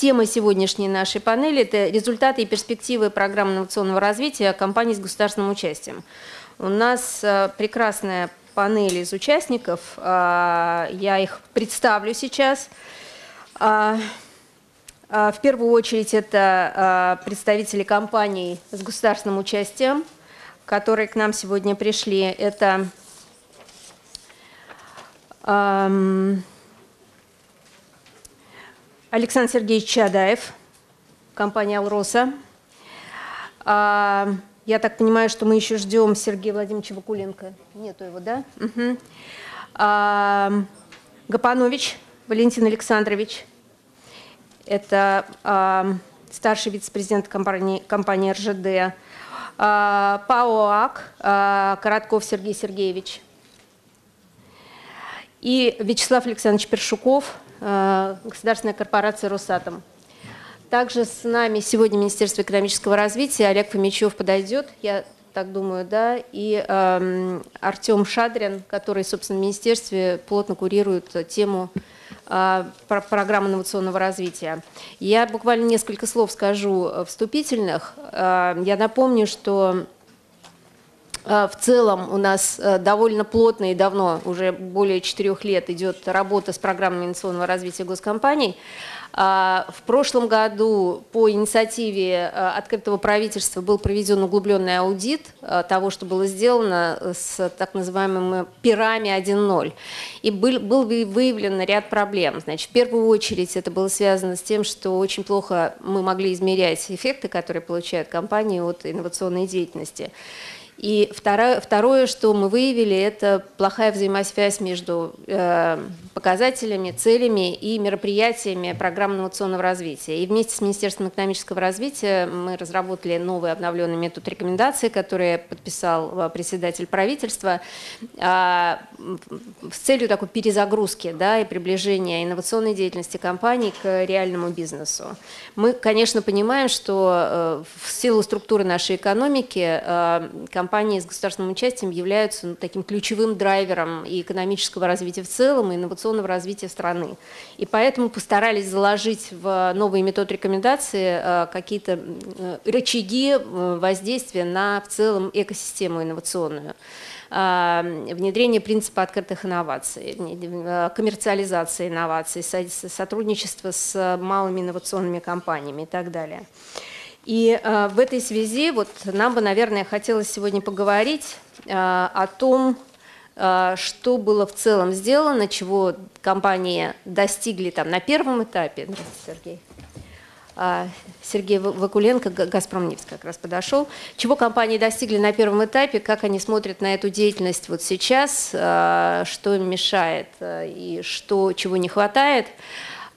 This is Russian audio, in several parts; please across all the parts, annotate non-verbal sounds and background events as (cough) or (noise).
Тема сегодняшней нашей панели – это результаты и перспективы программы инновационного развития компаний с государственным участием. У нас э, прекрасная панель из участников. Э, я их представлю сейчас. Э, в первую очередь это представители компаний с государственным участием, которые к нам сегодня пришли. Это Александр Сергеевич Чадаев, компания «Алроса». А, я так понимаю, что мы еще ждем Сергея Владимировича Вакуленко. Нету его, да? Угу. А, Гапанович Валентин Александрович. Это а, старший вице-президент компании, компании РЖД. А, ПАО а, Коротков Сергей Сергеевич. И Вячеслав Александрович Першуков, государственная корпорация «Росатом». Также с нами сегодня Министерство экономического развития. Олег Фомичев подойдет, я так думаю, да, и э, Артем Шадрин, который, собственно, в министерстве плотно курирует тему э, программы инновационного развития. Я буквально несколько слов скажу э, вступительных. Э, я напомню, что в целом у нас э, довольно плотно и давно, уже более четырех лет, идет работа с программой инновационного развития госкомпаний. А, в прошлом году по инициативе э, открытого правительства был проведен углубленный аудит э, того, что было сделано с так называемыми пирами 1.0. И был выявлен ряд проблем. Значит, в первую очередь это было связано с тем, что очень плохо мы могли измерять эффекты, которые получают компании от инновационной деятельности. И второе, второе, что мы выявили, это плохая взаимосвязь между э, показателями, целями и мероприятиями программы инновационного развития. И вместе с Министерством экономического развития мы разработали новый обновленный метод рекомендаций, который подписал э, председатель правительства э, с целью такой перезагрузки да, и приближения инновационной деятельности компаний к реальному бизнесу. Мы, конечно, понимаем, что э, в силу структуры нашей экономики э, компании компании с государственным участием являются ну, таким ключевым драйвером и экономического развития в целом, и инновационного развития страны. И поэтому постарались заложить в новые методы рекомендации э, какие-то э, рычаги э, воздействия на в целом экосистему инновационную внедрение принципа открытых инноваций, коммерциализация инноваций, сотрудничество с малыми инновационными компаниями и так далее. И э, в этой связи вот нам бы, наверное, хотелось сегодня поговорить э, о том, э, что было в целом сделано, чего компании достигли там на первом этапе. Здравствуйте, Сергей. А, Сергей Вакуленко, «Газпромнефть» как раз подошел. Чего компании достигли на первом этапе, как они смотрят на эту деятельность вот сейчас, э, что им мешает э, и что, чего не хватает –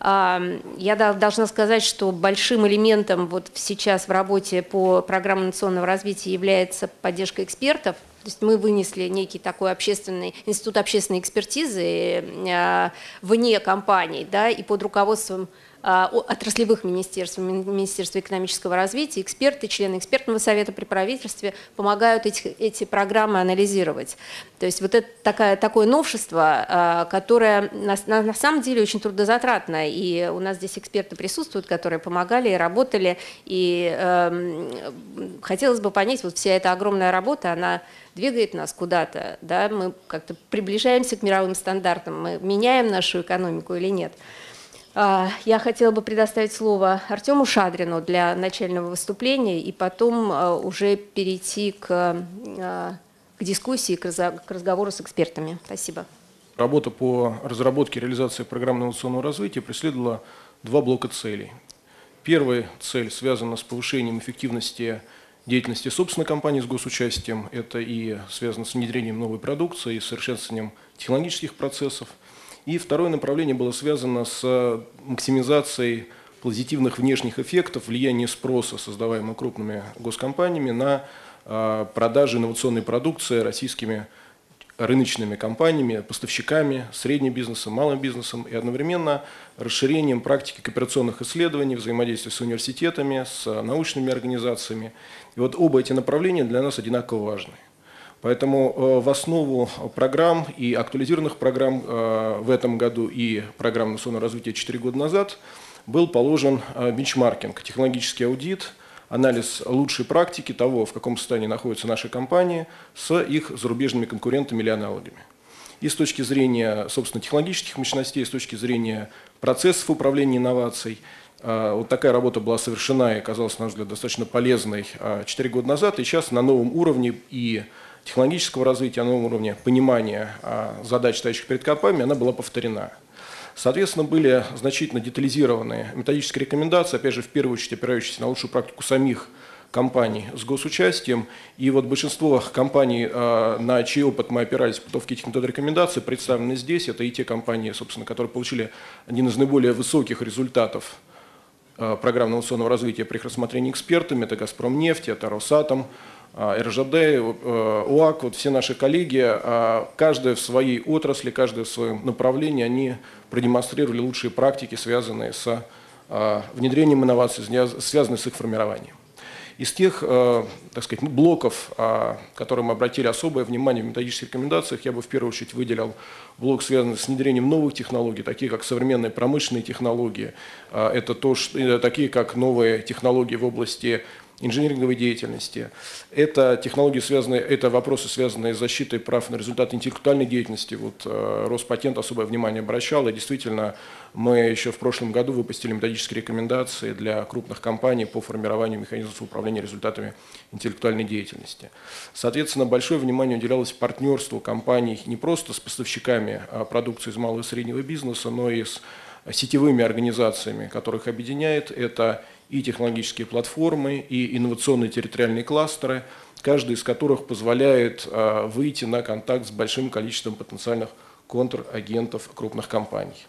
я должна сказать, что большим элементом вот сейчас в работе по программе национального развития является поддержка экспертов. То есть мы вынесли некий такой общественный институт общественной экспертизы э, вне компаний, да, и под руководством а, отраслевых министерств, Министерства экономического развития, эксперты, члены экспертного совета при правительстве помогают эти, эти программы анализировать. То есть вот это такая, такое новшество, а, которое на, на, на самом деле очень трудозатратно, и у нас здесь эксперты присутствуют, которые помогали и работали, и э, хотелось бы понять, вот вся эта огромная работа, она двигает нас куда-то, да, мы как-то приближаемся к мировым стандартам, мы меняем нашу экономику или нет. А, я хотела бы предоставить слово Артему Шадрину для начального выступления и потом а, уже перейти к, а, к дискуссии, к разговору с экспертами. Спасибо. Работа по разработке и реализации программы инновационного развития преследовала два блока целей. Первая цель связана с повышением эффективности деятельности собственной компании с госучастием. Это и связано с внедрением новой продукции, и совершенствованием технологических процессов – и второе направление было связано с э, максимизацией позитивных внешних эффектов влияния спроса, создаваемого крупными госкомпаниями, на э, продажи инновационной продукции российскими рыночными компаниями, поставщиками, средним бизнесом, малым бизнесом и одновременно расширением практики кооперационных исследований, взаимодействия с университетами, с научными организациями. И вот оба эти направления для нас одинаково важны. Поэтому э, в основу программ и актуализированных программ э, в этом году и программ национального развития 4 года назад был положен бенчмаркинг, технологический аудит, анализ лучшей практики того, в каком состоянии находятся наши компании с их зарубежными конкурентами или аналогами. И с точки зрения, собственно, технологических мощностей, с точки зрения процессов управления инноваций – вот такая работа была совершена и оказалась, на наш взгляд, достаточно полезной 4 а, года назад. И сейчас на новом уровне и технологического развития, на новом уровне понимания а, задач, стоящих перед компаниями, она была повторена. Соответственно, были значительно детализированы методические рекомендации, опять же, в первую очередь опирающиеся на лучшую практику самих компаний с госучастием. И вот большинство компаний, на чей опыт мы опирались в подготовке этих метод рекомендаций, представлены здесь. Это и те компании, собственно, которые получили один из наиболее высоких результатов Э, программ инновационного развития при их рассмотрении экспертами. Это «Газпром нефть», это «Росатом», РЖД, э, УАК, вот все наши коллеги, каждая в своей отрасли, каждая в своем направлении, они продемонстрировали лучшие практики, связанные с внедрением инноваций, связанные с их формированием. Из тех, так сказать, блоков, которые мы обратили особое внимание в методических рекомендациях, я бы в первую очередь выделил блок, связанный с внедрением новых технологий, такие как современные промышленные технологии, а, это то, что, э, такие как новые технологии в области инжиниринговой деятельности. Это технологии связанные, это вопросы, связанные с защитой прав на результат интеллектуальной деятельности. Вот э, Роспатент особое внимание обращал, и действительно мы еще в прошлом году выпустили методические рекомендации для крупных компаний по формированию механизмов управления результатами интеллектуальной деятельности. Соответственно, большое внимание уделялось партнерству компаний не просто с поставщиками а, продукции из малого и среднего бизнеса, но и с сетевыми организациями, которых объединяет это и технологические платформы, и инновационные территориальные кластеры, каждый из которых позволяет а, выйти на контакт с большим количеством потенциальных контрагентов крупных компаний.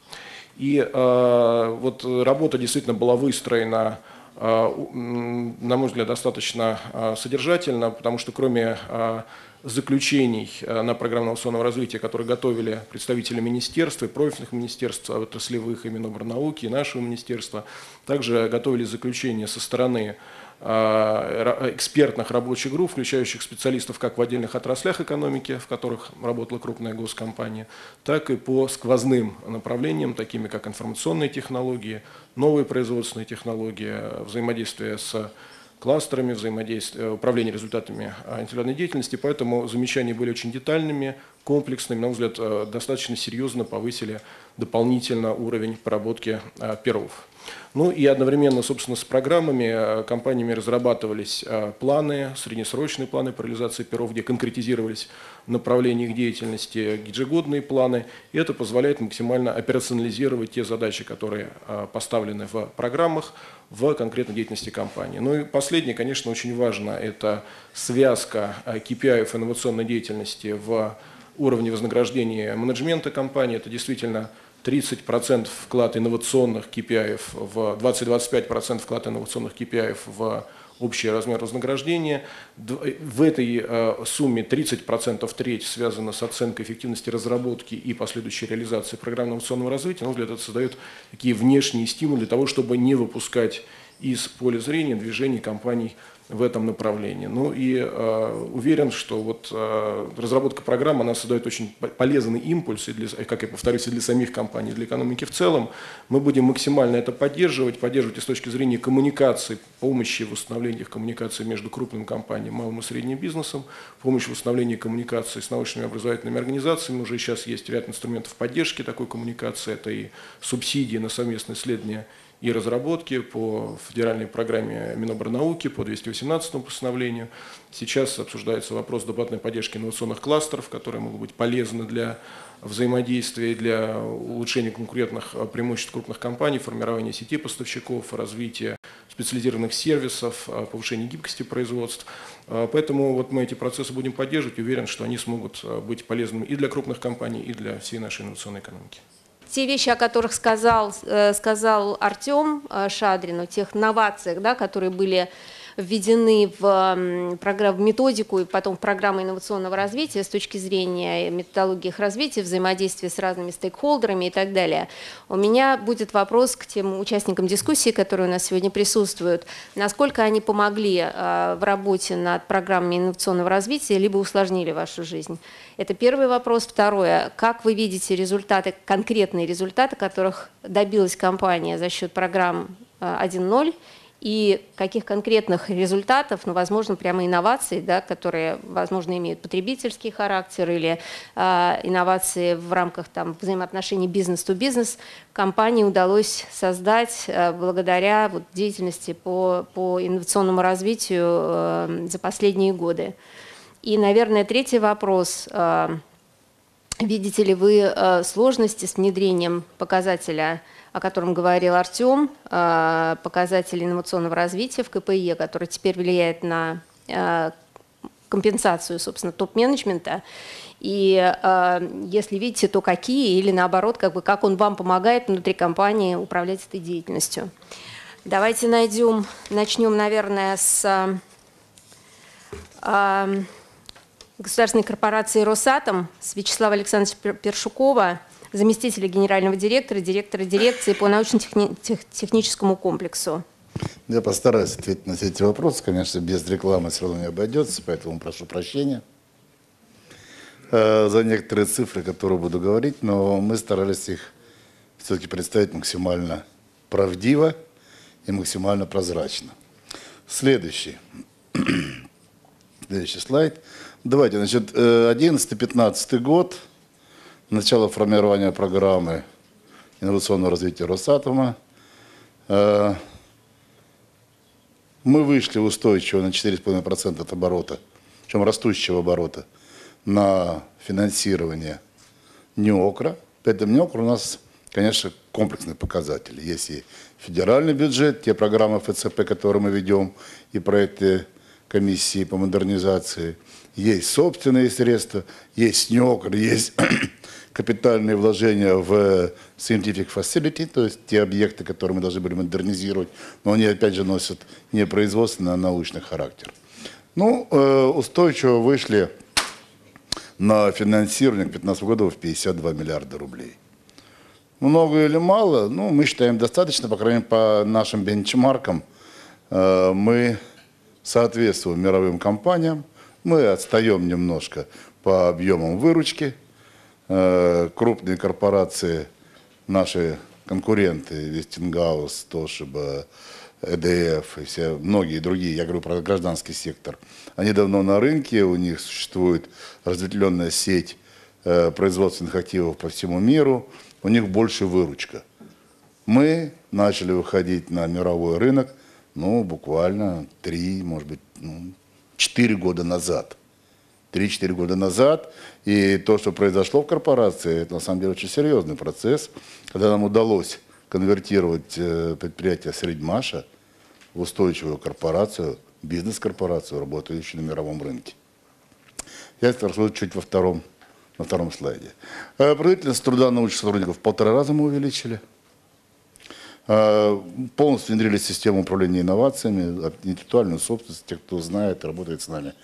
И а, вот работа действительно была выстроена, а, на мой взгляд, достаточно содержательно, потому что кроме заключений э, на программу инновационного развития, которые готовили представители министерства профильных министерств, отраслевых и Миноборнауки, и нашего министерства. Также готовили заключения со стороны э, экспертных рабочих групп, включающих специалистов как в отдельных отраслях экономики, в которых работала крупная госкомпания, так и по сквозным направлениям, такими как информационные технологии, новые производственные технологии, взаимодействие с кластерами взаимодействия, э, управления результатами а, интеллектуальной деятельности, поэтому замечания были очень детальными, комплексными, на мой взгляд, э, достаточно серьезно повысили дополнительно уровень проработки а, перов. Ну и одновременно, собственно, с программами э, компаниями разрабатывались э, планы, среднесрочные планы по реализации перов, где конкретизировались направления их деятельности, ежегодные планы. И это позволяет максимально операционализировать те задачи, которые э, поставлены в программах, в конкретной деятельности компании. Ну и последнее, конечно, очень важно, это связка KPI инновационной деятельности в уровне вознаграждения менеджмента компании. Это действительно 30% вклад инновационных KPI в 20-25% вклад инновационных KPI в общий размер вознаграждения. В этой э, сумме 30% треть связана с оценкой эффективности разработки и последующей реализации программы инновационного развития. На мой взгляд, это создает такие внешние стимулы для того, чтобы не выпускать из поля зрения движений компаний в этом направлении. Ну и э, уверен, что вот э, разработка программы, она создает очень полезный импульс, и для, как я повторюсь, и для самих компаний, и для экономики в целом. Мы будем максимально это поддерживать, поддерживать и с точки зрения коммуникации, помощи в восстановлении их коммуникации между крупными компаниями, малым и средним бизнесом, помощи в восстановлении коммуникации с научными образовательными организациями. Уже сейчас есть ряд инструментов поддержки такой коммуникации, это и субсидии на совместное исследование и разработки по федеральной программе Миноборнауки, по 218 постановлению. Сейчас обсуждается вопрос дополнительной поддержки инновационных кластеров, которые могут быть полезны для взаимодействия, для улучшения конкурентных преимуществ крупных компаний, формирования сети поставщиков, развития специализированных сервисов, повышения гибкости производств. Поэтому вот мы эти процессы будем поддерживать. Уверен, что они смогут быть полезными и для крупных компаний, и для всей нашей инновационной экономики те вещи, о которых сказал, э, сказал Артем э, Шадрин, о тех новациях, да, которые были введены в, программу, в методику и потом в программу инновационного развития с точки зрения методологии их развития, взаимодействия с разными стейкхолдерами и так далее. У меня будет вопрос к тем участникам дискуссии, которые у нас сегодня присутствуют. Насколько они помогли в работе над программами инновационного развития, либо усложнили вашу жизнь? Это первый вопрос. Второе. Как вы видите результаты, конкретные результаты, которых добилась компания за счет программ 1.0 э, и каких конкретных результатов, ну, возможно, прямо инноваций, да, которые, возможно, имеют потребительский характер или э, инновации в рамках там, взаимоотношений бизнес-то-бизнес, компании удалось создать э, благодаря вот, деятельности по, по инновационному развитию э, за последние годы. И, наверное, третий вопрос. Э, видите ли вы э, сложности с внедрением показателя, о котором говорил Артем, э, показателя инновационного развития в КПИ, который теперь влияет на компенсацию, собственно, топ-менеджмента. И если видите, то какие, или наоборот, как, бы, как он вам помогает внутри компании управлять этой деятельностью. Давайте найдем, начнем, наверное, с государственной корпорации «Росатом» с Вячеслава Александровича Першукова, заместителя генерального директора, директора дирекции по научно-техническому комплексу. Я постараюсь ответить на все эти вопросы. Конечно, без рекламы все равно не обойдется, поэтому прошу прощения э, за некоторые цифры, которые буду говорить, но мы старались их все-таки представить максимально правдиво и максимально прозрачно. Следующий. (clears throat) Следующий слайд. Давайте, значит, 11-15 год, начало формирования программы инновационного развития Росатома. Э, мы вышли устойчиво на 4,5% от оборота, причем растущего оборота, на финансирование НИОКРа. Поэтому НИОКР у нас, конечно, комплексный показатель. Есть и федеральный бюджет, те программы ФЦП, которые мы ведем, и проекты комиссии по модернизации – есть собственные средства, есть НИОКР, есть (coughs) капитальные вложения в scientific facility, то есть те объекты, которые мы должны были модернизировать, но они опять же носят не производственный, а научный характер. Ну, э, устойчиво вышли на финансирование к 2015 году в 52 миллиарда рублей. Много или мало? Ну, мы считаем достаточно, по крайней мере, по нашим бенчмаркам. Э, мы соответствуем мировым компаниям, мы отстаем немножко по объемам выручки. Э, крупные корпорации, наши конкуренты, Вестингаус, Тошиба, ЭДФ и все, многие другие, я говорю про гражданский сектор, они давно на рынке, у них существует разветвленная сеть э, производственных активов по всему миру, у них больше выручка. Мы начали выходить на мировой рынок, ну, буквально три, может быть, ну, 4 года назад. 3-4 года назад. И то, что произошло в корпорации, это на самом деле очень серьезный процесс, когда нам удалось конвертировать э, предприятие Средмаша в устойчивую корпорацию, бизнес-корпорацию, работающую на мировом рынке. Я это расскажу чуть во втором, на втором слайде. Э, производительность труда научных сотрудников в полтора раза мы увеличили – полностью внедрили систему управления инновациями, интеллектуальную собственность, те, кто знает, работает с нами.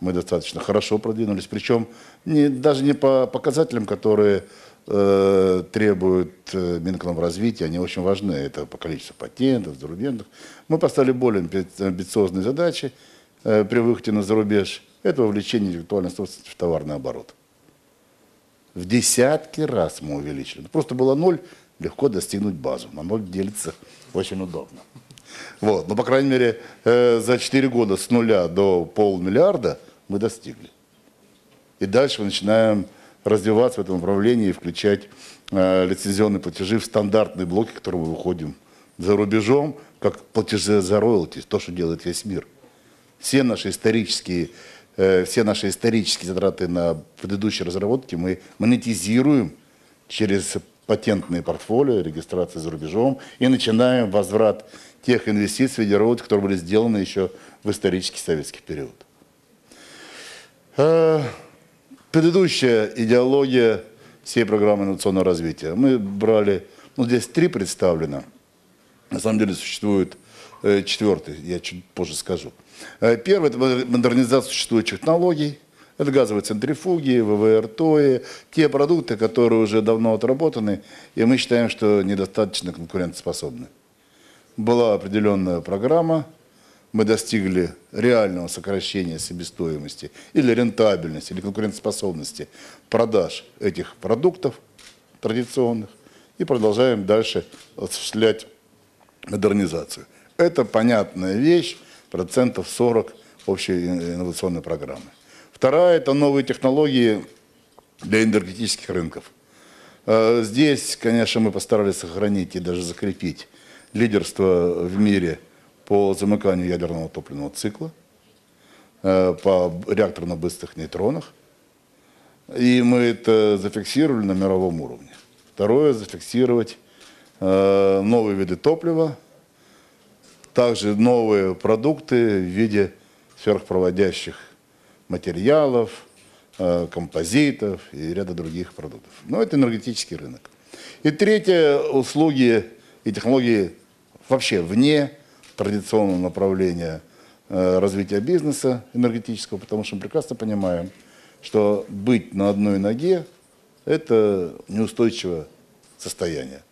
Мы достаточно хорошо продвинулись, причем не, даже не по показателям, которые э, требуют э, Минэкономразвития, они очень важны. Это по количеству патентов, зарубежных. Мы поставили более амбициозные задачи э, при выходе на зарубеж. Это вовлечение интеллектуальной собственности в товарный оборот. В десятки раз мы увеличили. Просто было ноль, легко достигнуть базу. На ноль делиться очень удобно. Вот. Но, по крайней мере, э, за 4 года с нуля до полмиллиарда мы достигли. И дальше мы начинаем развиваться в этом направлении и включать э, лицензионные платежи в стандартные блоки, которые мы выходим за рубежом, как платежи за роялти, то, что делает весь мир. Все наши исторические, э, все наши исторические затраты на предыдущие разработки мы монетизируем через патентные портфолио, регистрации за рубежом и начинаем возврат тех инвестиций в которые были сделаны еще в исторический советский период. Э, предыдущая идеология всей программы инновационного развития. Мы брали, ну здесь три представлено. На самом деле существует э, четвертый, я чуть позже скажу. Э, первый – это модернизация существующих технологий. Это газовые центрифуги, ВВР, ТОИ, те продукты, которые уже давно отработаны, и мы считаем, что недостаточно конкурентоспособны. Была определенная программа, мы достигли реального сокращения себестоимости или рентабельности, или конкурентоспособности продаж этих продуктов традиционных и продолжаем дальше осуществлять модернизацию. Это понятная вещь, процентов 40 общей инновационной программы. Вторая – это новые технологии для энергетических рынков. Э, здесь, конечно, мы постарались сохранить и даже закрепить лидерство в мире по замыканию ядерного топливного цикла, э, по реакторно-быстрых нейтронах. И мы это зафиксировали на мировом уровне. Второе – зафиксировать э, новые виды топлива, также новые продукты в виде сверхпроводящих материалов, э, композитов и ряда других продуктов. Но это энергетический рынок. И третье – услуги и технологии вообще вне традиционного направления э, развития бизнеса энергетического, потому что мы прекрасно понимаем, что быть на одной ноге – это неустойчивое состояние.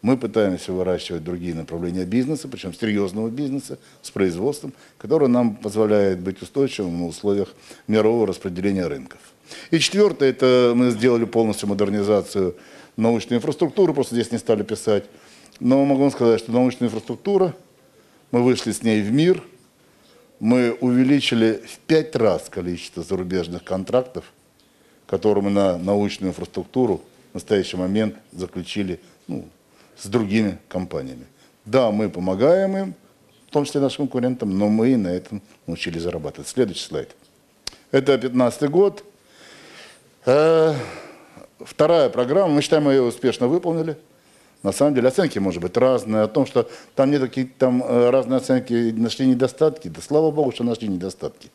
Мы пытаемся выращивать другие направления бизнеса, причем серьезного бизнеса, с производством, которое нам позволяет быть устойчивым в условиях мирового распределения рынков. И четвертое, это мы сделали полностью модернизацию научной инфраструктуры, просто здесь не стали писать. Но могу вам сказать, что научная инфраструктура, мы вышли с ней в мир, мы увеличили в пять раз количество зарубежных контрактов, которые мы на научную инфраструктуру в настоящий момент заключили ну, с другими компаниями. Да, мы помогаем им, в том числе нашим конкурентам, но мы на этом научились зарабатывать. Следующий слайд. Это 2015 год. Э, вторая программа, мы считаем, мы ее успешно выполнили. На самом деле оценки, может быть, разные. О том, что там нет какие там э, разные оценки, нашли недостатки. Да слава богу, что нашли недостатки.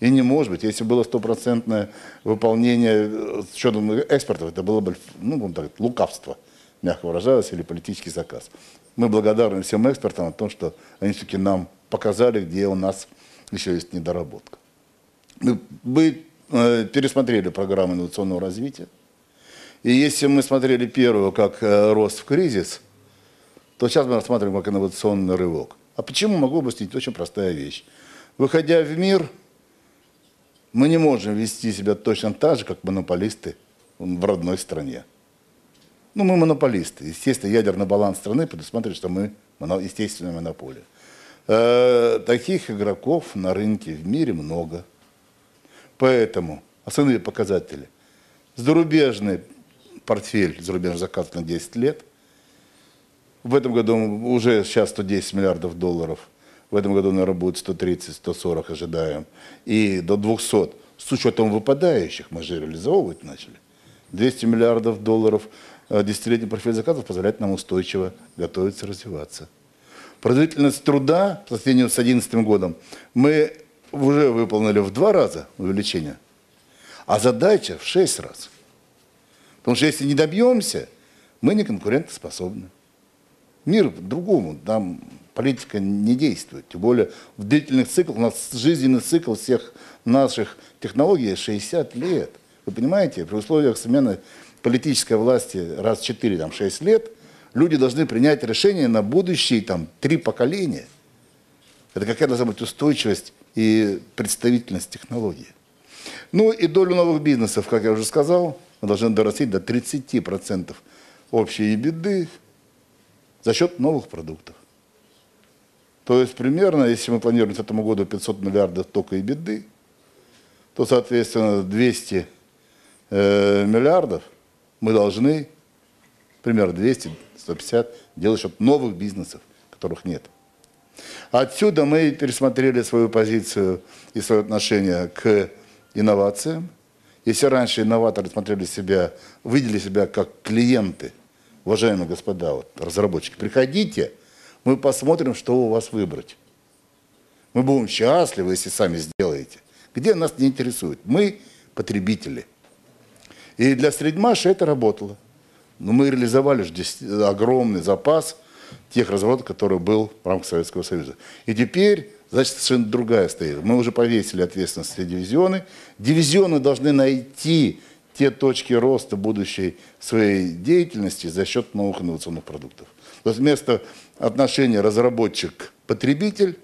И не может быть, если было стопроцентное выполнение э, с учетом экспортов, это было бы, ну, так, лукавство мягко выражаясь, или политический заказ. Мы благодарны всем экспертам о том, что они все-таки нам показали, где у нас еще есть недоработка. Мы, мы э, пересмотрели программу инновационного развития. И если мы смотрели первую как э, рост в кризис, то сейчас мы рассматриваем как инновационный рывок. А почему могу объяснить? Очень простая вещь. Выходя в мир, мы не можем вести себя точно так же, как монополисты в родной стране. Ну, мы монополисты. Естественно, ядерный баланс страны предусматривает, что мы естественная монополия. Э, таких игроков на рынке в мире много. Поэтому основные показатели. Зарубежный портфель, зарубежный заказ на 10 лет. В этом году уже сейчас 110 миллиардов долларов. В этом году, наверное, будет 130-140 ожидаем. И до 200. С учетом выпадающих мы же реализовывать начали. 200 миллиардов долларов – Э, десятилетний профиль заказов позволяет нам устойчиво готовиться, развиваться. Производительность труда по сравнению с 2011 годом мы уже выполнили в два раза увеличение, а задача в шесть раз. Потому что если не добьемся, мы не конкурентоспособны. Мир по-другому, там политика не действует. Тем более в длительных циклах, у нас жизненный цикл всех наших технологий 60 лет. Вы понимаете, при условиях смены политической власти раз в 4-6 лет, люди должны принять решение на будущие там, три поколения. Это какая должна быть устойчивость и представительность технологии. Ну и долю новых бизнесов, как я уже сказал, мы должны дорастить до 30% общей беды за счет новых продуктов. То есть примерно, если мы планируем к этому году 500 миллиардов только и беды, то, соответственно, 200 э, миллиардов мы должны примерно 200-150 делать счет новых бизнесов, которых нет. Отсюда мы пересмотрели свою позицию и свое отношение к инновациям. Если раньше инноваторы смотрели себя, видели себя как клиенты, уважаемые господа, вот, разработчики, приходите, мы посмотрим, что у вас выбрать. Мы будем счастливы, если сами сделаете. Где нас не интересует? Мы потребители. И для Средмаша это работало. Но мы реализовали здесь огромный запас тех разворотов, который был в рамках Советского Союза. И теперь задача совершенно другая стоит. Мы уже повесили ответственность за дивизионы. Дивизионы должны найти те точки роста будущей своей деятельности за счет новых инновационных продуктов. То есть вместо отношения разработчик-потребитель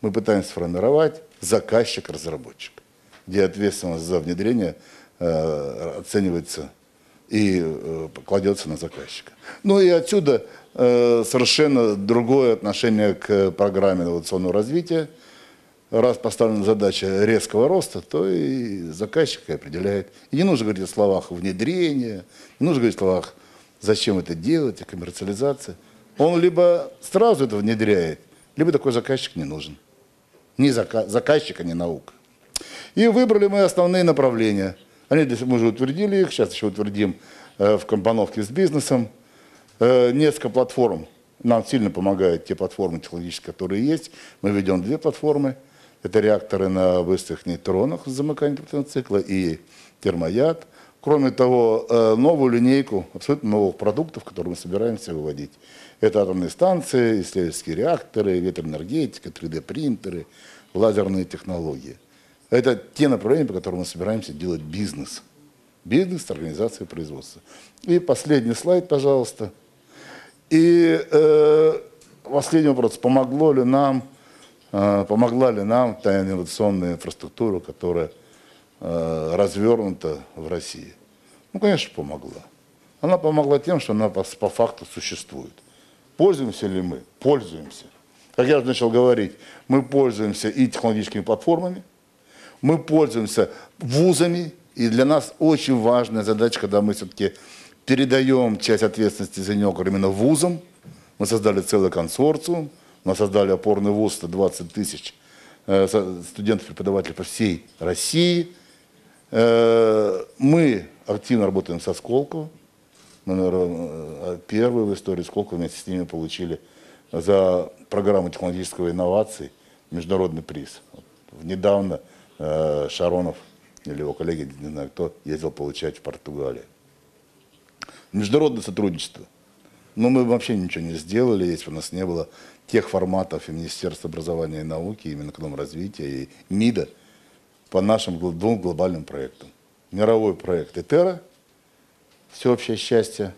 мы пытаемся сформировать заказчик-разработчик, где ответственность за внедрение оценивается и э, кладется на заказчика. Ну и отсюда э, совершенно другое отношение к программе инновационного развития. Раз поставлена задача резкого роста, то и заказчик определяет. И не нужно говорить о словах внедрения, не нужно говорить о словах, зачем это делать, о коммерциализации. Он либо сразу это внедряет, либо такой заказчик не нужен. Ни зака заказчик, а не наука. И выбрали мы основные направления. Они, мы уже утвердили их, сейчас еще утвердим э, в компоновке с бизнесом. Э, несколько платформ. Нам сильно помогают те платформы технологические, которые есть. Мы ведем две платформы. Это реакторы на быстрых нейтронах с замыканием цикла и термояд. Кроме того, э, новую линейку абсолютно новых продуктов, которые мы собираемся выводить. Это атомные станции, исследовательские реакторы, ветроэнергетика, 3D-принтеры, лазерные технологии. Это те направления, по которым мы собираемся делать бизнес. Бизнес, организация производства. И последний слайд, пожалуйста. И э, последний вопрос. Помогло ли нам, э, помогла ли нам та инновационная инфраструктура, которая э, развернута в России? Ну, конечно, помогла. Она помогла тем, что она по, по факту существует. Пользуемся ли мы? Пользуемся. Как я уже начал говорить, мы пользуемся и технологическими платформами, мы пользуемся вузами, и для нас очень важная задача, когда мы все-таки передаем часть ответственности за него именно вузам. Мы создали целый консорциум, мы создали опорный вуз, 120 тысяч э, студентов-преподавателей по всей России. Э, мы активно работаем со Сколково, мы, наверное, первые в истории Сколково вместе с ними получили за программу технологического инноваций международный приз. Вот, недавно э, Шаронов или его коллеги, не знаю кто, ездил получать в Португалию. Международное сотрудничество. Но мы вообще ничего не сделали, если бы у нас не было тех форматов и Министерства образования и науки, именно развития и МИДа по нашим двум глобальным проектам. Мировой проект ЭТЕРА – всеобщее счастье,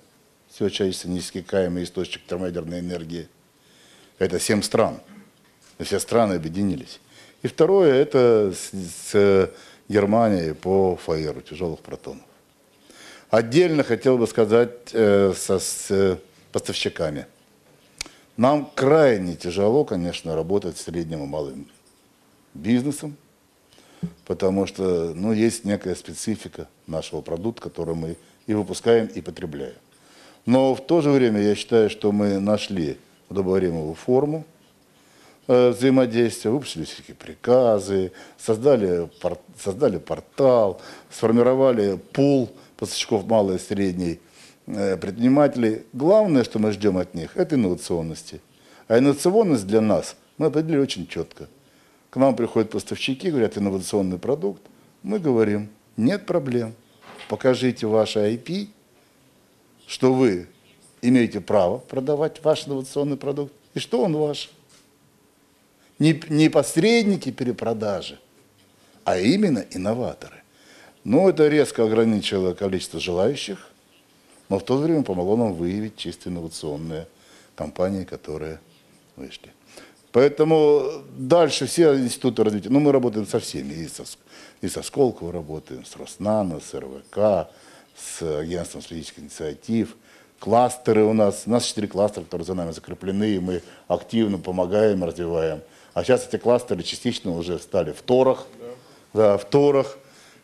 всеобщее неиссякаемый источник термоядерной энергии. Это семь стран. Все страны объединились. И второе, это с, с Германией по фаеру тяжелых протонов. Отдельно хотел бы сказать э, со, с поставщиками. Нам крайне тяжело, конечно, работать с средним и малым бизнесом, потому что ну, есть некая специфика нашего продукта, который мы и выпускаем, и потребляем. Но в то же время я считаю, что мы нашли удобоваримую форму э, взаимодействия, выпустили всякие приказы, создали, пор, создали портал, сформировали пул поставщиков малой и средней э, предпринимателей. Главное, что мы ждем от них, это инновационности. А инновационность для нас мы определили очень четко. К нам приходят поставщики, говорят, инновационный продукт. Мы говорим, нет проблем покажите ваше IP, что вы имеете право продавать ваш инновационный продукт, и что он ваш. Не, не посредники перепродажи, а именно инноваторы. Ну, это резко ограничило количество желающих, но в то время помогло нам выявить чисто инновационные компании, которые вышли. Поэтому дальше все институты развития, ну, мы работаем со всеми, и со, и со Сколково работаем, с Роснано, с РВК, с агентством стратегических инициатив. Кластеры у нас, у нас четыре кластера, которые за нами закреплены, и мы активно помогаем, развиваем. А сейчас эти кластеры частично уже стали в Торах, да. Да, в Торах.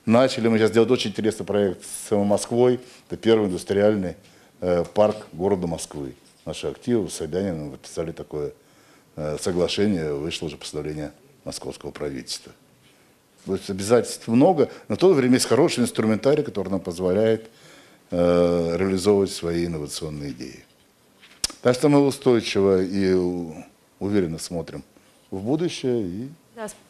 Начали мы сейчас делать очень интересный проект с Москвой. Это первый индустриальный э, парк города Москвы. Наши активы с Собяниным подписали такое э, соглашение, вышло уже постановление московского правительства. То есть обязательств много, но в то время есть хороший инструментарий, который нам позволяет э, реализовывать свои инновационные идеи. Так что мы устойчиво и уверенно смотрим в будущее. И...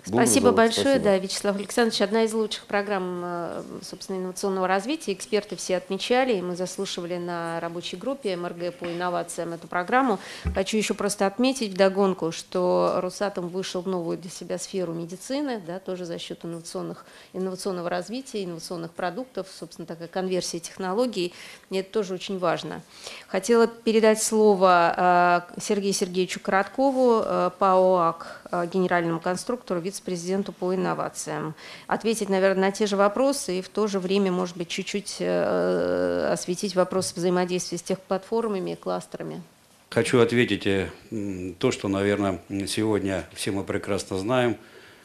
Буду Спасибо за- большое, спасибо. да, Вячеслав Александрович. Одна из лучших программ, э, собственно, инновационного развития. Эксперты все отмечали, и мы заслушивали на рабочей группе МРГ по инновациям эту программу. Хочу еще просто отметить вдогонку, что Росатом вышел в новую для себя сферу медицины, да, тоже за счет инновационных, инновационного развития, инновационных продуктов, собственно, такая конверсия технологий. И это тоже очень важно. Хотела передать слово э, Сергею Сергеевичу Короткову, э, ПАО АК, генеральному конструктору, вице-президенту по инновациям. Ответить, наверное, на те же вопросы и в то же время, может быть, чуть-чуть э, осветить вопрос взаимодействия с техплатформами и кластерами. Хочу ответить э, то, что, наверное, сегодня все мы прекрасно знаем,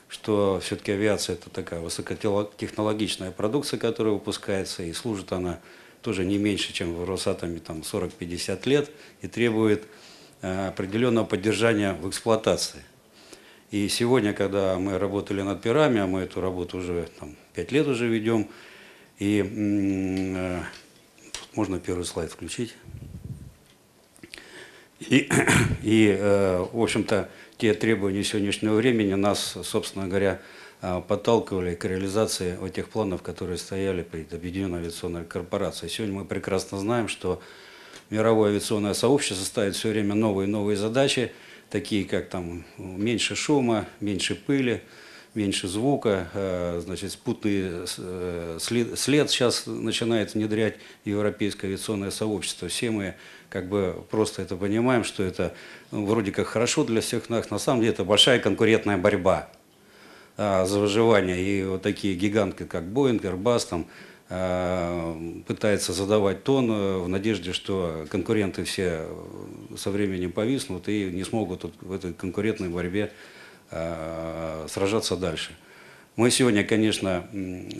что все-таки авиация это такая высокотехнологичная продукция, которая выпускается, и служит она тоже не меньше, чем в Росатоме там 40-50 лет, и требует э, определенного поддержания в эксплуатации. И сегодня, когда мы работали над пирами, а мы эту работу уже там, 5 лет уже ведем, и э, можно первый слайд включить. И, (coughs) и э, в общем-то, те требования сегодняшнего времени нас, собственно говоря, э, подталкивали к реализации тех планов, которые стояли перед Объединенной авиационной корпорацией. Сегодня мы прекрасно знаем, что мировое авиационное сообщество ставит все время новые и новые задачи, такие как там меньше шума, меньше пыли, меньше звука, э, значит, спутный э, след, след сейчас начинает внедрять европейское авиационное сообщество. Все мы как бы просто это понимаем, что это ну, вроде как хорошо для всех нас, на самом деле это большая конкурентная борьба а, за выживание. И вот такие гиганты, как Boeing, Airbus, там, а, пытаются задавать тон э, в надежде, что конкуренты все э, со временем повиснут и не смогут в этой конкурентной борьбе сражаться дальше. Мы сегодня, конечно,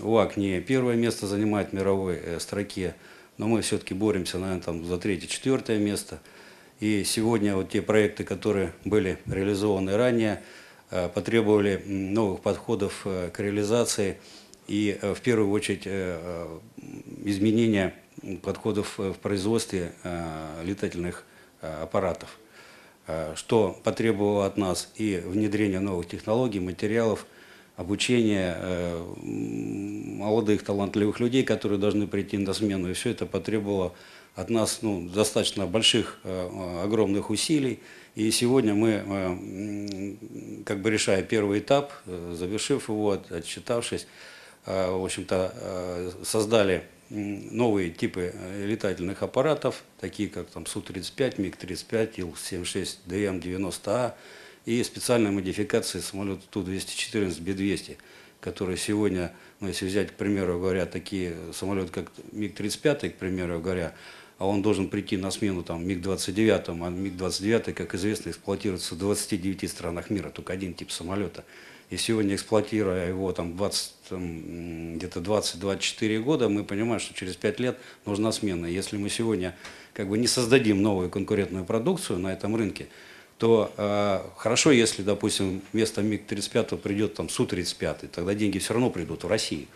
УАК не первое место занимает в мировой э, строке, но мы все-таки боремся, наверное, там за третье-четвертое место. И сегодня вот те проекты, которые были реализованы ранее, э, потребовали новых подходов э, к реализации и э, в первую очередь э, э, изменения подходов в производстве летательных аппаратов, что потребовало от нас и внедрение новых технологий, материалов, обучение молодых талантливых людей, которые должны прийти на смену. И все это потребовало от нас ну, достаточно больших, огромных усилий. И сегодня мы, как бы решая первый этап, завершив его, от- отчитавшись, в общем-то, э, создали новые типы э, летательных аппаратов, такие как там Су-35, МиГ-35, Ил-76, ДМ-90А и специальные модификации самолета Ту-214, Б-200, которые сегодня, ну, если взять, к примеру говоря, такие самолеты, как МиГ-35, к примеру говоря, а он должен прийти на смену там, МиГ-29, а МиГ-29, как известно, эксплуатируется в 29 странах мира, только один тип самолета. И сегодня, эксплуатируя его там, 20, там, где-то 20-24 года, мы понимаем, что через 5 лет нужна смена. Если мы сегодня как бы не создадим новую конкурентную продукцию на этом рынке, то э, хорошо, если, допустим, вместо МиГ-35 придет там Су-35, тогда деньги все равно придут в Россию.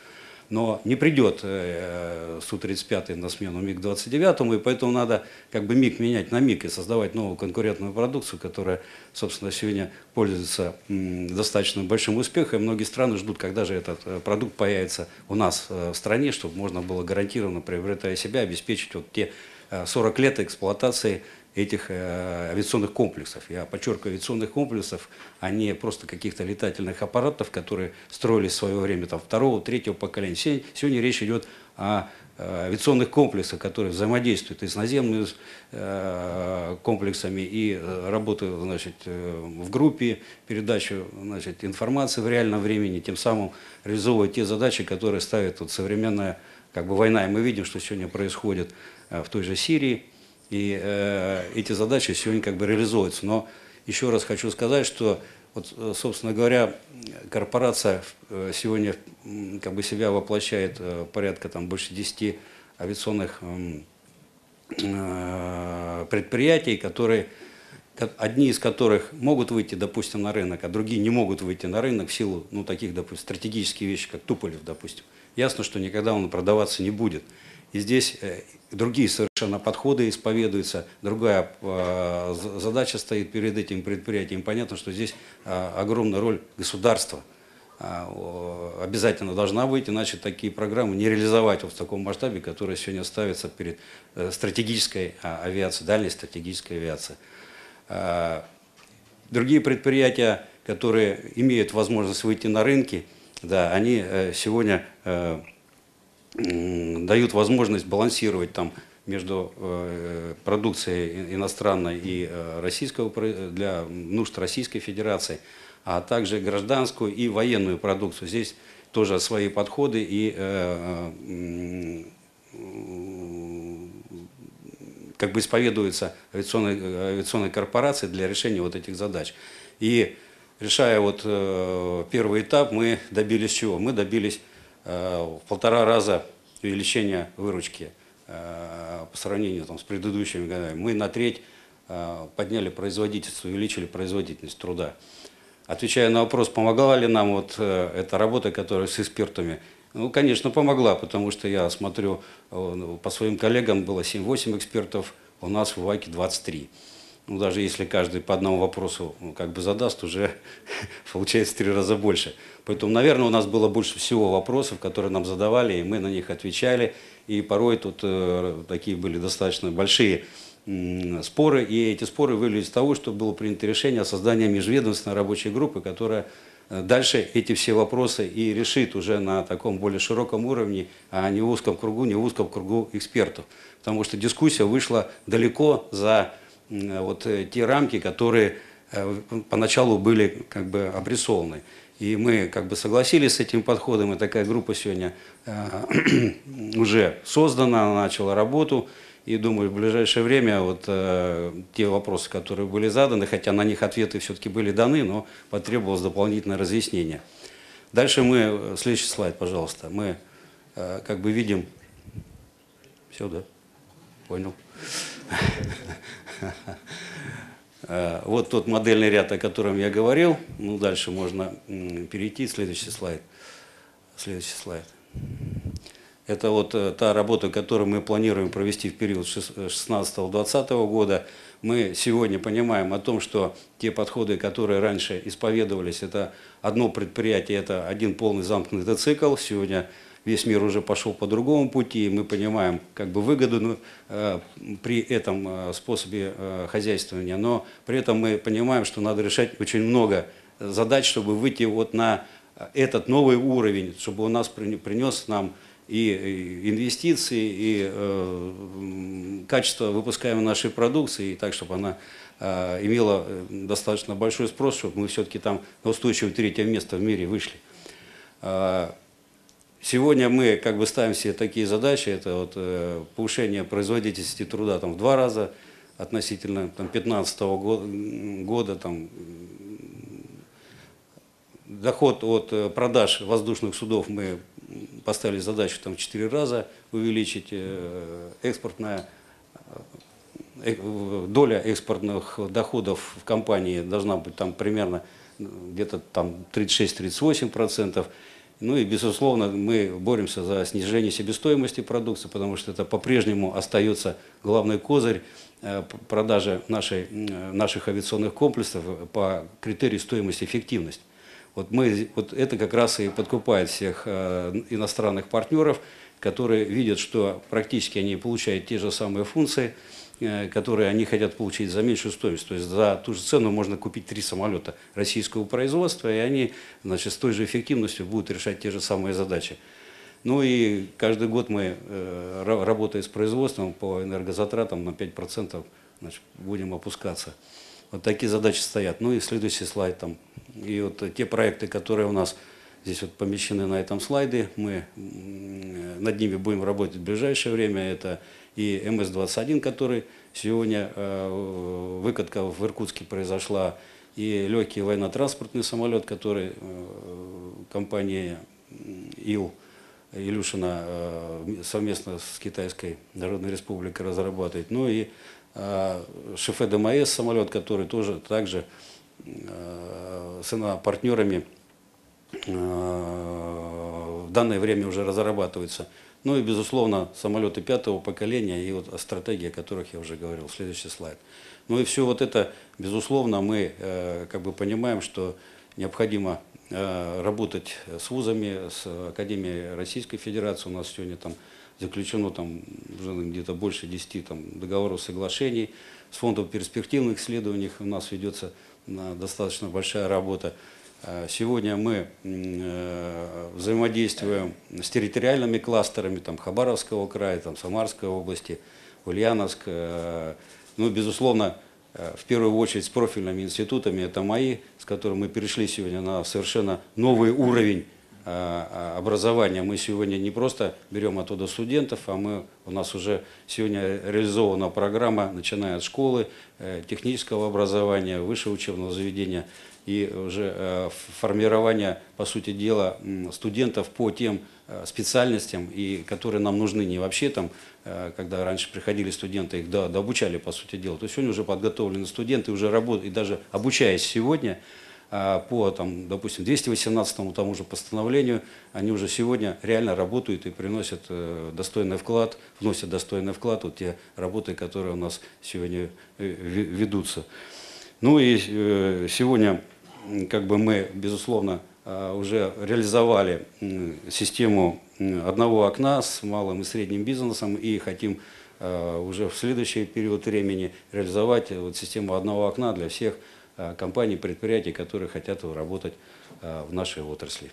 Но не придет э, Су-35 на смену МиГ-29, и поэтому надо как бы МиГ менять на МиГ и создавать новую конкурентную продукцию, которая, собственно, сегодня пользуется достаточно большим успехом. И многие страны ждут, когда же этот э, продукт появится у нас э, в стране, чтобы можно было гарантированно, приобретая себя, обеспечить вот те э, 40 лет эксплуатации этих э, авиационных комплексов. Я подчеркиваю, авиационных комплексов, а не просто каких-то летательных аппаратов, которые строились в свое время там, второго, третьего поколения. Се- Сегодня речь идет о э, авиационных комплексах, которые взаимодействуют и с наземными э, комплексами, и работают значит, в группе, передачу значит, информации в реальном времени, тем самым реализовывая те задачи, которые ставит вот, современная как бы, война. И мы видим, что сегодня происходит в той же Сирии, и э, эти задачи сегодня как бы реализуются. Но еще раз хочу сказать, что, вот, э, собственно говоря, корпорация э, сегодня как бы себя воплощает э, порядка там, больше 10 авиационных э, предприятий, которые, ко- одни из которых могут выйти, допустим, на рынок, а другие не могут выйти на рынок в силу ну, таких, допустим, стратегических вещей, как Туполев, допустим. ясно, что никогда он продаваться не будет. И здесь э, другие совершенно подходы исповедуются, другая э, задача стоит перед этим предприятием. Понятно, что здесь э, огромная роль государства обязательно должна быть, иначе такие программы не реализовать в таком масштабе, который сегодня ставится перед стратегической а, авиацией, дальней стратегической авиацией. Другие предприятия, которые имеют возможность выйти на рынки, да, они сегодня дают возможность балансировать там между э, продукцией иностранной и э, российского для нужд Российской Федерации, а также гражданскую и военную продукцию. Здесь тоже свои подходы и э, как бы исповедуются авиационной, авиационной корпорации для решения вот этих задач. И решая вот первый этап, мы добились чего? Мы добились в полтора раза увеличения выручки э, по сравнению там, с предыдущими годами. Мы на треть э, подняли производительность, увеличили производительность труда. Отвечая на вопрос, помогала ли нам вот эта работа, которая с экспертами, ну, конечно, помогла, потому что я смотрю, по своим коллегам было 7-8 экспертов, у нас в ВАКе 23 ну, даже если каждый по одному вопросу ну, как бы задаст, уже (laughs) получается в три раза больше. Поэтому, наверное, у нас было больше всего вопросов, которые нам задавали, и мы на них отвечали. И порой тут э, такие были достаточно большие э, споры, и эти споры вылились из того, что было принято решение о создании межведомственной рабочей группы, которая э, дальше эти все вопросы и решит уже на таком более широком уровне, а не в узком кругу, не в узком кругу экспертов. Потому что дискуссия вышла далеко за вот э, те рамки, которые э, поначалу были как бы обрисованы. И мы как бы согласились с этим подходом, и такая группа сегодня э, (clears throat) уже создана, начала работу. И думаю, в ближайшее время вот э, те вопросы, которые были заданы, хотя на них ответы все-таки были даны, но потребовалось дополнительное разъяснение. Дальше мы, следующий слайд, пожалуйста, мы э, как бы видим, все, да, понял. Э, вот тот модельный ряд, о котором я говорил. Ну, дальше можно перейти. Следующий слайд. Следующий слайд. Это вот э, та работа, которую мы планируем провести в период 16-20 года. Мы сегодня понимаем о том, что те подходы, которые раньше исповедовались, это одно предприятие, это один полный замкнутый цикл. Сегодня весь мир уже пошел по другому пути, и мы понимаем как бы выгоду э, при этом э, способе э, хозяйствования, но при этом мы понимаем, что надо решать очень много задач, чтобы выйти вот на этот новый уровень, чтобы он нас принес нам и инвестиции, и э, качество выпускаемой нашей продукции, и так, чтобы она э, имела достаточно большой спрос, чтобы мы все-таки там на устойчивое третье место в мире вышли. Сегодня мы как бы ставим себе такие задачи, это вот э, повышение производительности труда там, в два раза относительно 2015 года, года там, доход от э, продаж воздушных судов мы поставили задачу там, в 4 раза увеличить, э, экспортная доля экспортных доходов в компании должна быть там примерно где-то там 36-38 процентов. Ну и, безусловно, мы боремся за снижение себестоимости продукции, потому что это по-прежнему остается главный козырь э, продажи нашей, наших авиационных комплексов по критерию стоимость эффективность. Вот, мы, вот это как раз и подкупает всех э, иностранных партнеров, которые видят, что практически они получают те же самые функции – Э, которые они хотят получить за меньшую стоимость. То есть за ту же цену можно купить три самолета российского производства, и они значит, с той же эффективностью будут решать те же самые задачи. Ну и каждый год мы, э, работая с производством по энергозатратам на 5%, значит, будем опускаться. Вот такие задачи стоят. Ну и следующий слайд там. И вот те проекты, которые у нас здесь вот помещены на этом слайде, мы над ними будем работать в ближайшее время. Это и МС-21, который сегодня э, выкатка в Иркутске произошла, и легкий военно-транспортный самолет, который э, компания ИЛ Илюшина э, совместно с Китайской Народной Республикой разрабатывает. Ну и Шефе ДМС самолет, который тоже также с партнерами в данное время уже разрабатываются. Ну и, безусловно, самолеты пятого поколения и вот о стратегии, о которых я уже говорил. Следующий слайд. Ну и все вот это, безусловно, мы э, как бы понимаем, что необходимо э, работать с вузами, с Академией Российской Федерации. У нас сегодня там заключено там уже где-то больше 10 там, договоров, соглашений. С фондом перспективных исследований у нас ведется э, достаточно большая работа. Э, Сегодня мы э, взаимодействуем с территориальными кластерами там, Хабаровского края, там, Самарской области, Ульяновск. э, Ну, безусловно, в первую очередь с профильными институтами, это мои, с которыми мы перешли сегодня на совершенно новый уровень образования. Мы сегодня не просто берем оттуда студентов, а мы, у нас уже сегодня реализована программа, начиная от школы, технического образования, высшего учебного заведения и уже э, формирование, по сути дела, студентов по тем э, специальностям, и которые нам нужны не вообще там, э, когда раньше приходили студенты, их до- дообучали, по сути дела. То есть сегодня уже подготовлены студенты, уже работают, и даже обучаясь сегодня, по, там, допустим, 218 тому же постановлению, они уже сегодня реально работают и приносят достойный вклад, вносят достойный вклад вот те работы, которые у нас сегодня ве- ведутся. Ну и сегодня как бы мы, безусловно, э, уже реализовали систему одного окна с малым и средним бизнесом и хотим э, уже в следующий период времени реализовать э, вот систему одного окна для всех э, компаний, предприятий, которые хотят работать в нашей отрасли.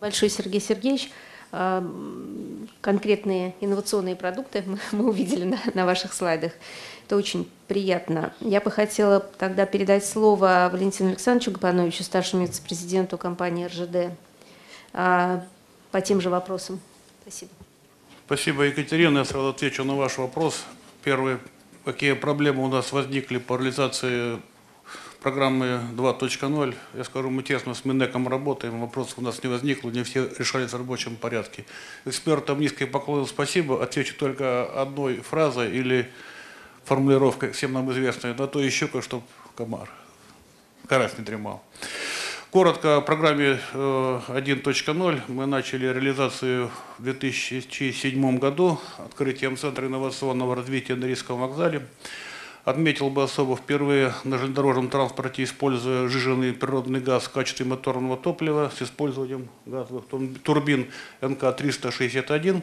Большой Сергей Сергеевич. А, м, Конкретные инновационные продукты мы, (laughs) мы увидели на, на ваших слайдах. Это очень приятно. Я бы хотела тогда передать слово Валентину Александровичу Гапановичу, старшему вице-президенту компании РЖД, а, по тем же вопросам. Спасибо. Спасибо, Екатерина. Я сразу отвечу на ваш вопрос. Первый, какие проблемы у нас возникли по реализации программы 2.0. Я скажу, мы тесно с Минэком работаем, вопросов у нас не возникло, не все решались в рабочем порядке. Экспертам низкий поклон спасибо. Отвечу только одной фразой или формулировкой, всем нам известной, на то еще кое чтобы комар карась не дремал. Коротко о программе э, 1.0. Мы начали реализацию в 2007 году открытием Центра инновационного развития на Рижском вокзале. Отметил бы особо впервые на железнодорожном транспорте, используя сжиженный природный газ в качестве моторного топлива с использованием газовых тур- турбин НК-361.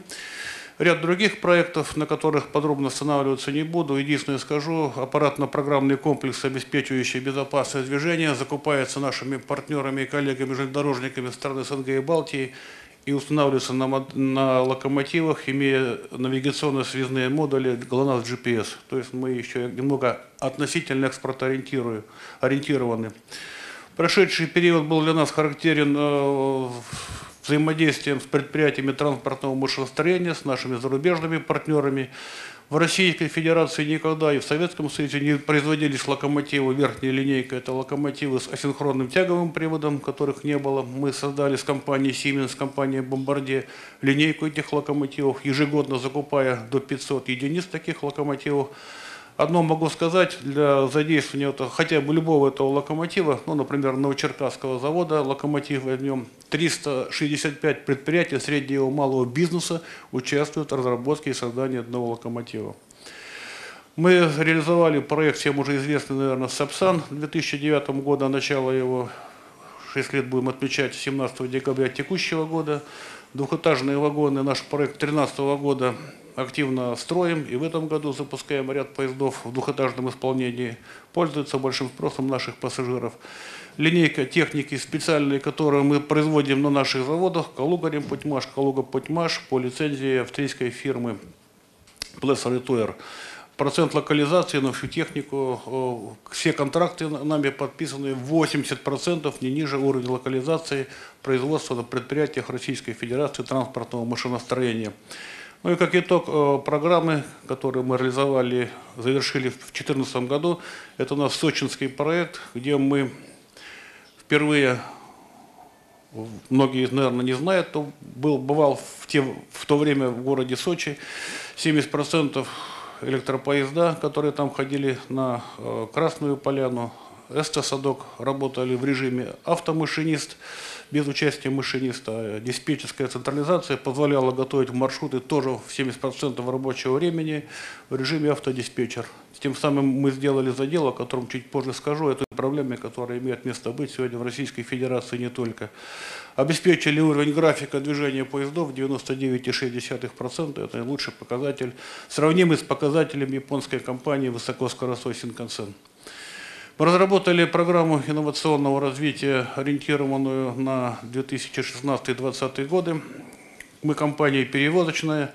Ряд других проектов, на которых подробно останавливаться не буду. Единственное скажу, аппаратно-программный комплекс, обеспечивающий безопасность движения, закупается нашими партнерами и коллегами-железнодорожниками стран СНГ и Балтии и устанавливается на, на локомотивах, имея навигационно-связные модули GLONASS GPS. То есть мы еще немного относительно экспортоориентирую- ориентированы. Прошедший период был для нас характерен э, взаимодействием с предприятиями транспортного машиностроения, с нашими зарубежными партнерами. В Российской Федерации никогда и в Советском Союзе не производились локомотивы верхней линейкой. Это локомотивы с асинхронным тяговым приводом, которых не было. Мы создали с компанией Siemens, компанией Bombardier линейку этих локомотивов, ежегодно закупая до 500 единиц таких локомотивов. Одно могу сказать, для задействования вот хотя бы любого этого локомотива, ну, например, Новочеркасского завода, локомотив возьмем, 365 предприятий среднего и малого бизнеса участвуют в разработке и создании одного локомотива. Мы реализовали проект, всем уже известный, наверное, САПСАН 2009 года, начало его 6 лет будем отмечать 17 декабря текущего года. Двухэтажные вагоны, наш проект 2013 года активно строим и в этом году запускаем ряд поездов в двухэтажном исполнении. Пользуется большим спросом наших пассажиров. Линейка техники специальной, которую мы производим на наших заводах, Калуга Ремпутьмаш, Калуга Путьмаш по лицензии австрийской фирмы Плессер и Туэр. Процент локализации на всю технику, о, все контракты на- нами подписаны 80% не ниже уровня локализации производства на предприятиях Российской Федерации транспортного машиностроения. Ну и как итог э, программы, которые мы реализовали, завершили в 2014 году, это у нас сочинский проект, где мы впервые многие, наверное, не знают, то был, бывал в, те, в то время в городе Сочи 70% электропоезда, которые там ходили на э, Красную Поляну, Эстосадок работали в режиме автомашинист. Без участия машиниста. Диспетчерская централизация позволяла готовить маршруты тоже в 70% рабочего времени в режиме автодиспетчер. Тем самым мы сделали задел, о котором чуть позже скажу, это проблемы, которые имеют место быть сегодня в Российской Федерации не только. Обеспечили уровень графика движения поездов 99,6%, это лучший показатель, сравнимый с показателем японской компании высокоскоростной Синкансен. Мы разработали программу инновационного развития, ориентированную на 2016-2020 годы. Мы компания перевозочная,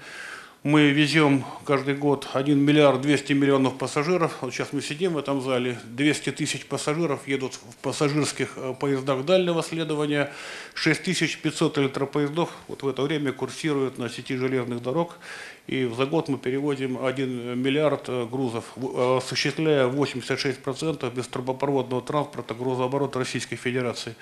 мы везем каждый год 1 миллиард 200 миллионов пассажиров. Вот сейчас мы сидим в этом зале. 200 тысяч пассажиров едут в пассажирских э, поездах дальнего следования. 6500 электропоездов вот в это время курсируют на сети железных дорог. И за год мы перевозим 1 миллиард э, грузов, э, осуществляя 86% без трубопроводного транспорта грузооборота Российской Федерации.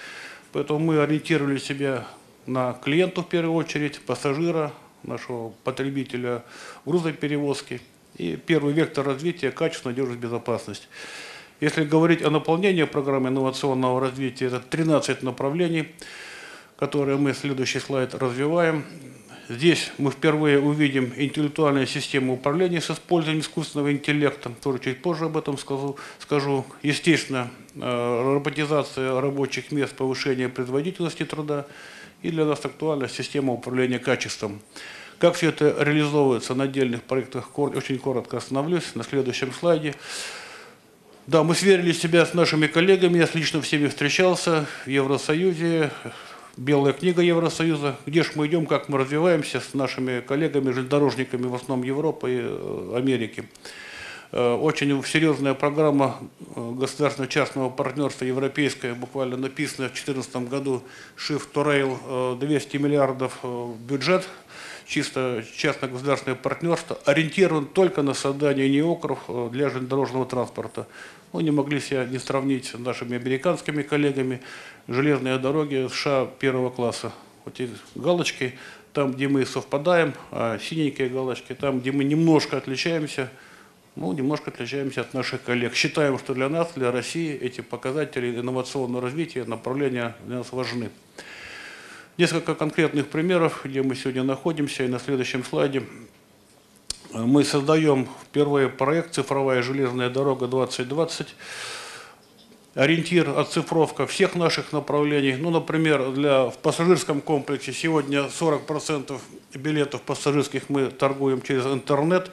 Поэтому мы ориентировали себя на клиентов в первую очередь, пассажира, нашего потребителя грузоперевозки. И первый вектор развития – качество, надежность, безопасность. Если говорить о наполнении программы инновационного развития, это 13 направлений, которые мы, следующий слайд, развиваем. Здесь мы впервые увидим интеллектуальную систему управления с использованием искусственного интеллекта. Тоже чуть позже об этом скажу. скажу. Естественно, э, роботизация рабочих мест, повышение производительности труда. И для нас актуальна система управления качеством. Как все это реализовывается на отдельных проектах, очень коротко остановлюсь на следующем слайде. Да, мы сверили себя с нашими коллегами, я лично всеми встречался в Евросоюзе, Белая книга Евросоюза, где же мы идем, как мы развиваемся с нашими коллегами, железнодорожниками в основном Европы и э, Америки. Э, очень серьезная программа э, государственно-частного партнерства европейская, буквально написанная в 2014 году, Shift to Rail, 200 миллиардов бюджет чисто частно-государственное партнерство, ориентирован только на создание неокров э, для железнодорожного транспорта. Мы не могли себя не сравнить с нашими американскими коллегами. Железные дороги США первого класса. Вот эти галочки, там, где мы совпадаем, а синенькие галочки, там, где мы немножко отличаемся, ну, немножко отличаемся от наших коллег. Считаем, что для нас, для России эти показатели инновационного развития, направления для нас важны. Несколько конкретных примеров, где мы сегодня находимся, и на следующем слайде. Мы создаем впервые проект «Цифровая железная дорога 2020». Ориентир, оцифровка всех наших направлений. Ну, например, для, в пассажирском комплексе сегодня 40% билетов пассажирских мы торгуем через интернет.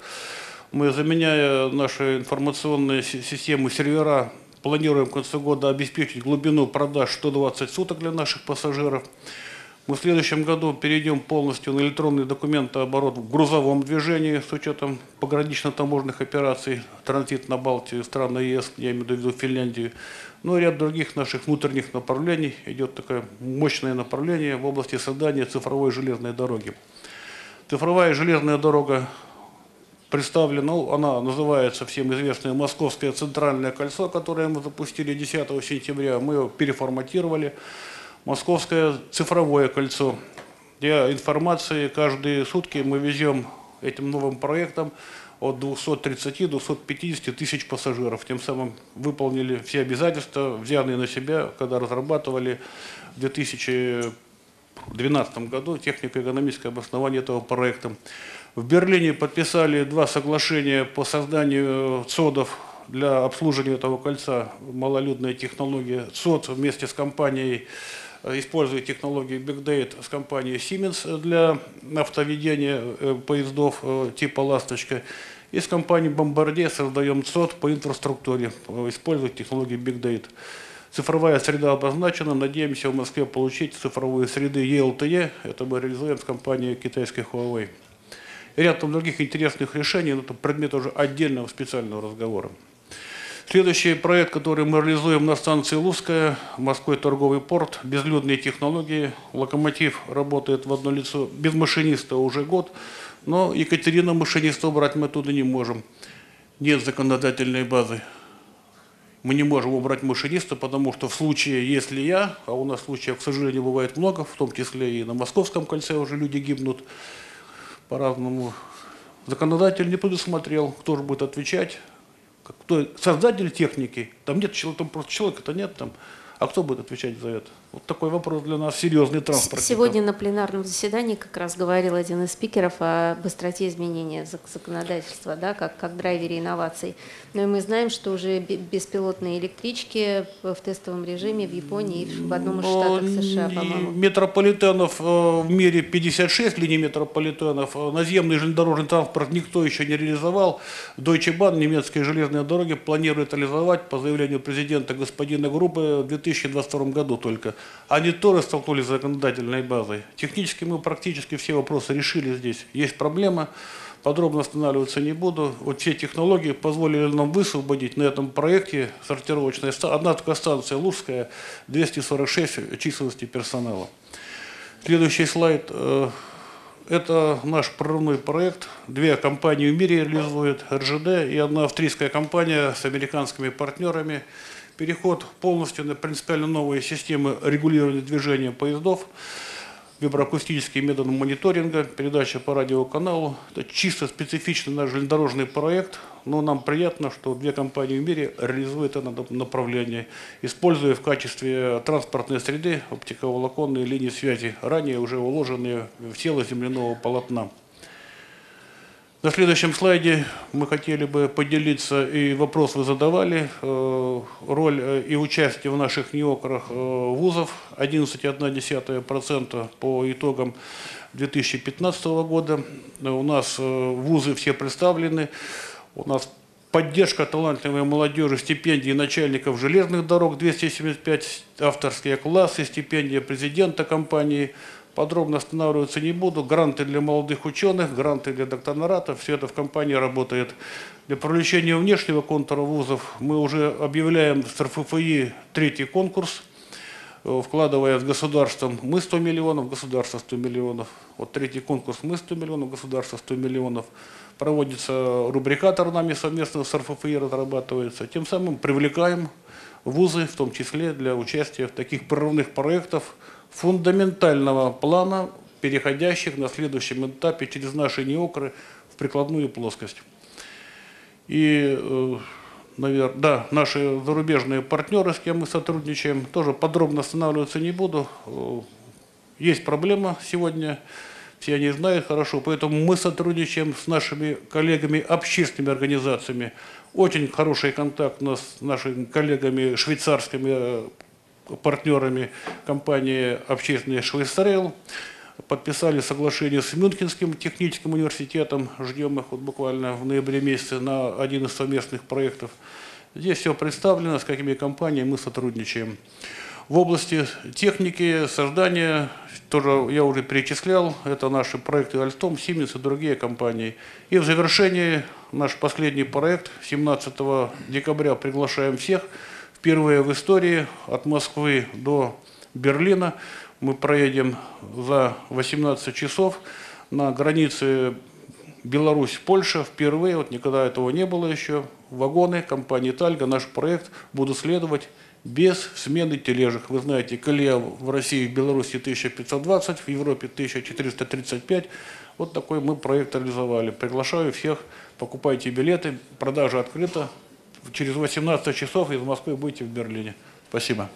Мы, заменяя наши информационные системы, сервера, планируем к концу года обеспечить глубину продаж 120 суток для наших пассажиров. Мы в следующем году перейдем полностью на электронный документооборот в грузовом движении с учетом погранично-таможенных операций, транзит на Балтию, страны ЕС, я имею в виду Финляндию. Ну и ряд других наших внутренних направлений. Идет такое мощное направление в области создания цифровой железной дороги. Цифровая железная дорога представлена, ну, она называется всем известное Московское центральное кольцо, которое мы запустили 10 сентября. Мы его переформатировали. Московское цифровое кольцо. Для информации каждые сутки мы везем этим новым проектом от 230 до 250 тысяч пассажиров. Тем самым выполнили все обязательства, взятые на себя, когда разрабатывали в 2012 году технико-экономическое обоснование этого проекта. В Берлине подписали два соглашения по созданию ЦОДов для обслуживания этого кольца. Малолюдная технология ЦОД вместе с компанией Э, использует технологии Big Data с компанией Siemens для автоведения э, поездов э, типа «Ласточка». И с компанией Bombardier создаем ЦОД по инфраструктуре, используя технологии Big Data. Цифровая среда обозначена. Надеемся в Москве получить цифровые среды ELTE. Это мы реализуем с компанией китайской Huawei. И ряд там других интересных решений, но это предмет уже отдельного специального разговора. Следующий проект, который мы реализуем на станции Лузская, Москвой торговый порт, безлюдные технологии. Локомотив работает в одно лицо, без машиниста уже год, но Екатерина машиниста убрать мы оттуда не можем. Нет законодательной базы. Мы не можем убрать машиниста, потому что в случае, если я, а у нас случаев, к сожалению, бывает много, в том числе и на Московском кольце уже люди гибнут по-разному, законодатель не предусмотрел, кто же будет отвечать, кто создатель техники, там нет человека, там просто человека-то нет там, А кто будет отвечать за это? Вот такой вопрос для нас серьезный транспорт. Сегодня на пленарном заседании как раз говорил один из спикеров о быстроте изменения зак- законодательства, да, как, как драйвере инноваций. Но и мы знаем, что уже бе- беспилотные электрички в тестовом режиме в Японии и в одном из штатов США, по-моему. Метрополитенов э, в мире 56 линий метрополитенов. Э, Наземный железнодорожный транспорт никто еще не реализовал. Deutsche Bahn, немецкие железные дороги, планирует реализовать по заявлению президента господина Группы в 2022 году только. Они тоже столкнулись с законодательной базой. Технически мы практически все вопросы решили здесь. Есть проблема. Подробно останавливаться не буду. Вот все технологии позволили нам высвободить на этом проекте сортировочная. Одна только станция Лужская, 246 численности персонала. Следующий слайд. э, Это наш прорывной проект. Две компании в мире реализуют, РЖД и одна австрийская компания с американскими партнерами. Переход полностью на принципиально новые системы регулирования движения поездов виброакустический метод мониторинга, передача по радиоканалу. Это чисто специфичный наш железнодорожный проект, но нам приятно, что две компании в мире реализуют это направление, используя в качестве транспортной среды оптиковолоконные линии связи, ранее уже уложенные в тело земляного полотна. На следующем слайде мы хотели бы поделиться, и вопрос вы задавали, э, роль э, и участие в наших неокрах э, вузов. 11,1% по итогам 2015 года. У нас вузы все представлены, у нас поддержка талантливой молодежи, стипендии начальников железных дорог 275, авторские классы, стипендия президента компании – Подробно останавливаться не буду. Гранты для молодых ученых, гранты для докторатов. Все это в компании работает. Для привлечения внешнего контура вузов мы уже объявляем с РФФИ третий конкурс, э, вкладывая с государством мы 100 миллионов, государство 100 миллионов. Вот третий конкурс мы 100 миллионов, государство 100 миллионов. Проводится рубрикатор нами совместно с РФФИ разрабатывается. Тем самым привлекаем вузы, в том числе для участия в таких прорывных проектах фундаментального плана, переходящих на следующем этапе через наши неокры в прикладную плоскость. И, наверное, да, наши зарубежные партнеры, с кем мы сотрудничаем, тоже подробно останавливаться не буду. Э, Есть проблема сегодня, все они знают хорошо, поэтому мы сотрудничаем с нашими коллегами, общественными организациями. Очень хороший контакт у нас с нашими коллегами швейцарскими э, партнерами компании общественной Швейцарел. Подписали соглашение с Мюнхенским техническим университетом. Ждем их вот буквально в ноябре месяце на один из совместных проектов. Здесь все представлено, с какими компаниями мы сотрудничаем. В области техники, создания, тоже я уже перечислял, это наши проекты Альстом, Siemens и другие компании. И в завершении наш последний проект, 17 декабря приглашаем всех, впервые в истории от Москвы до Берлина мы проедем за 18 часов на границе Беларусь-Польша впервые, вот никогда этого не было еще, вагоны компании «Тальга», наш проект, будут следовать без смены тележек. Вы знаете, колея в России и Беларуси 1520, в Европе 1435. Вот такой мы проект реализовали. Приглашаю всех, покупайте билеты, продажа открыта. Через 18 часов из Москвы будете в Берлине. Спасибо.